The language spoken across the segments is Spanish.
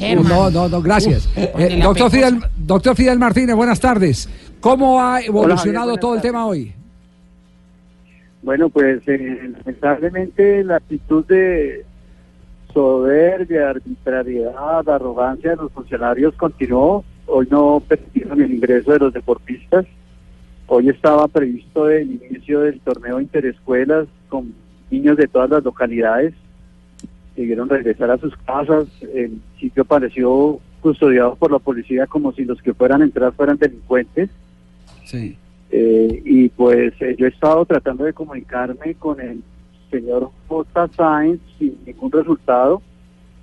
No, no, no, gracias. Eh, doctor, Fidel, doctor Fidel Martínez, buenas tardes. ¿Cómo ha evolucionado todo el tema hoy? Bueno, pues eh, lamentablemente la actitud de soberbia, arbitrariedad, arrogancia de los funcionarios continuó. Hoy no permitieron el ingreso de los deportistas. Hoy estaba previsto el inicio del torneo interescuelas con niños de todas las localidades debieron regresar a sus casas. El sitio pareció custodiado por la policía como si los que fueran a entrar fueran delincuentes. Sí. Eh, y pues eh, yo he estado tratando de comunicarme con el señor J. Sainz sin ningún resultado.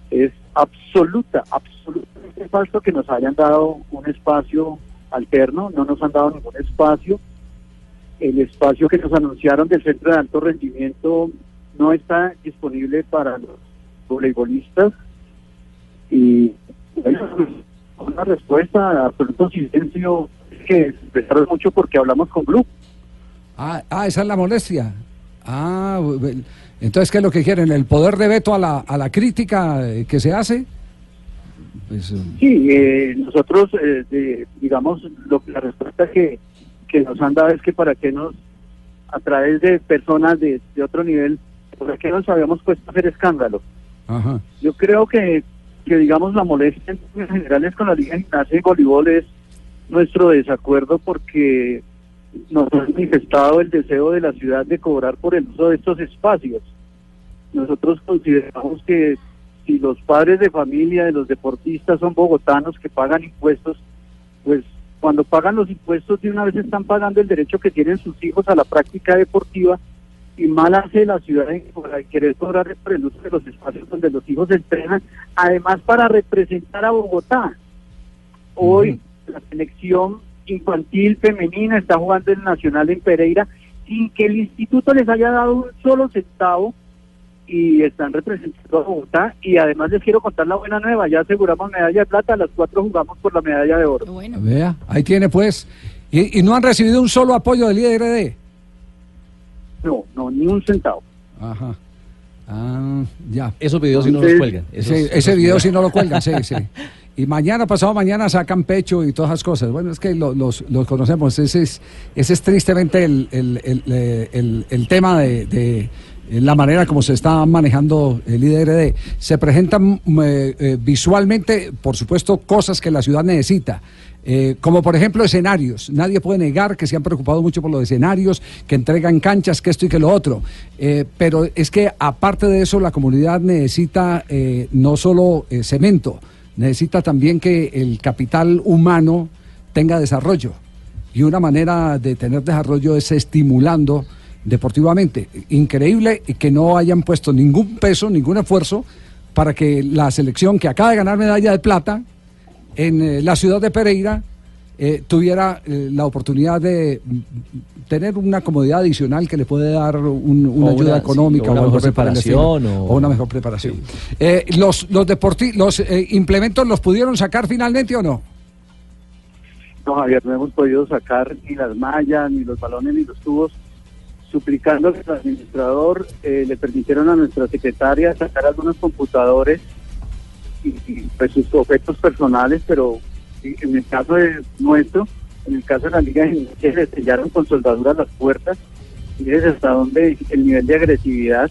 Es absoluta, absolutamente falso que nos hayan dado un espacio alterno, no nos han dado ningún espacio. El espacio que nos anunciaron del centro de alto rendimiento no está disponible para los voleibolistas y una respuesta a absoluto silencio que expresaron mucho porque hablamos con Blue. Ah, ah, esa es la molestia. Ah, entonces, ¿qué es lo que quieren? ¿El poder de veto a la, a la crítica eh, que se hace? Pues, eh, sí, eh, nosotros, digamos, lo, la respuesta que, que nos han dado es que para que nos, a través de personas de, de otro nivel, ¿por qué nos habíamos puesto a hacer escándalo? Yo creo que, que, digamos, la molestia en general es con la Liga Gimnasia y Voleibol es nuestro desacuerdo porque nos ha manifestado el deseo de la ciudad de cobrar por el uso de estos espacios. Nosotros consideramos que si los padres de familia de los deportistas son bogotanos que pagan impuestos, pues cuando pagan los impuestos de una vez están pagando el derecho que tienen sus hijos a la práctica deportiva y mal hace la ciudad en querer cobrar por el uso de los espacios donde los hijos se entrenan, además para representar a Bogotá. Hoy la selección infantil femenina está jugando el Nacional en Pereira sin que el instituto les haya dado un solo centavo y están representando a Bogotá y además les quiero contar la buena nueva, ya aseguramos medalla de plata, las cuatro jugamos por la medalla de oro. Bueno. Vea, ahí tiene pues, y, y no han recibido un solo apoyo del IRD. No, no, ni un centavo. Ajá. Ah, ya. Esos videos si no los cuelgan. ese video si no lo cuelgan, sí, sí. Y mañana, pasado mañana, sacan pecho y todas esas cosas. Bueno, es que los, conocemos. Ese es, ese es tristemente el, el, el, tema de, la manera como se está manejando el IDRD. Se presentan eh, eh, visualmente, por supuesto, cosas que la ciudad necesita. Eh, como por ejemplo escenarios. Nadie puede negar que se han preocupado mucho por los escenarios, que entregan canchas, que esto y que lo otro. Eh, pero es que aparte de eso, la comunidad necesita eh, no solo cemento, necesita también que el capital humano tenga desarrollo. Y una manera de tener desarrollo es estimulando deportivamente. Increíble que no hayan puesto ningún peso, ningún esfuerzo para que la selección que acaba de ganar medalla de plata, en eh, la ciudad de Pereira eh, tuviera eh, la oportunidad de mm, tener una comodidad adicional que le puede dar una, ayuda económica o una mejor preparación o... una mejor preparación. los los, los implementos los pudieron sacar finalmente o no? No, Javier, no hemos podido sacar ni las mallas, ni los balones, ni los tubos, suplicando que el administrador le permitieron a nuestra secretaria sacar algunos computadores y, pues sus objetos personales, pero en el caso de nuestro, en el caso de la Liga se le sellaron con soldaduras las puertas, y desde hasta dónde el nivel de agresividad,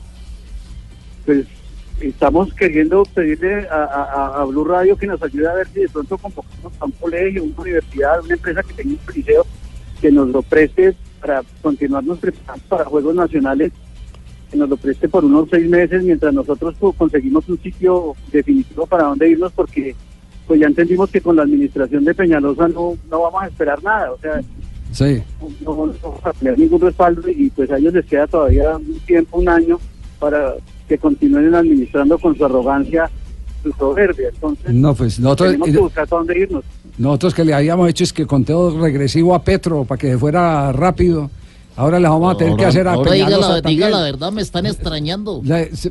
pues estamos queriendo pedirle a, Blue Radio que nos ayude a ver si de pronto convocamos a un colegio, una universidad, una empresa que tenga un liceo que nos lo preste para continuarnos preparando para Juegos Nacionales que nos lo preste por unos seis meses mientras nosotros conseguimos un sitio definitivo para dónde irnos porque pues ya entendimos que con la administración de Peñalosa no, no vamos a esperar nada, o sea, no, vamos a tener ningún respaldo y pues a ellos les queda todavía un tiempo, un año para que continúen administrando con su arrogancia su soberbia. Entonces, no, pues nosotros, tenemos que buscar a dónde irnos. Nosotros que le habíamos hecho es que conteo regresivo a Petro para que fuera rápido Ahora le vamos a tener que hacer a ahora diga la, diga la, verdad, me están extrañando.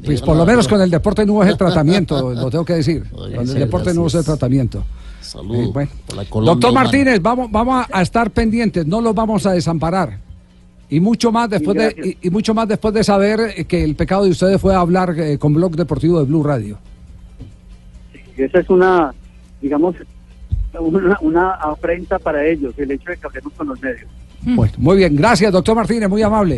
pues por lo menos con el deporte no es el tratamiento, lo tengo que decir. con el deporte no es el tratamiento. Salud. Eh, Doctor Martínez, vamos, vamos a estar pendientes, no los vamos a desamparar. Y mucho más después de y, mucho más después de saber que el pecado de ustedes fue hablar eh, con Blog Deportivo de Blue Radio. Y esa es una, digamos, una, una afrenta para ellos, el hecho de que hablemos con los medios. Bueno, muy bien, gracias, doctor Martínez, muy amable.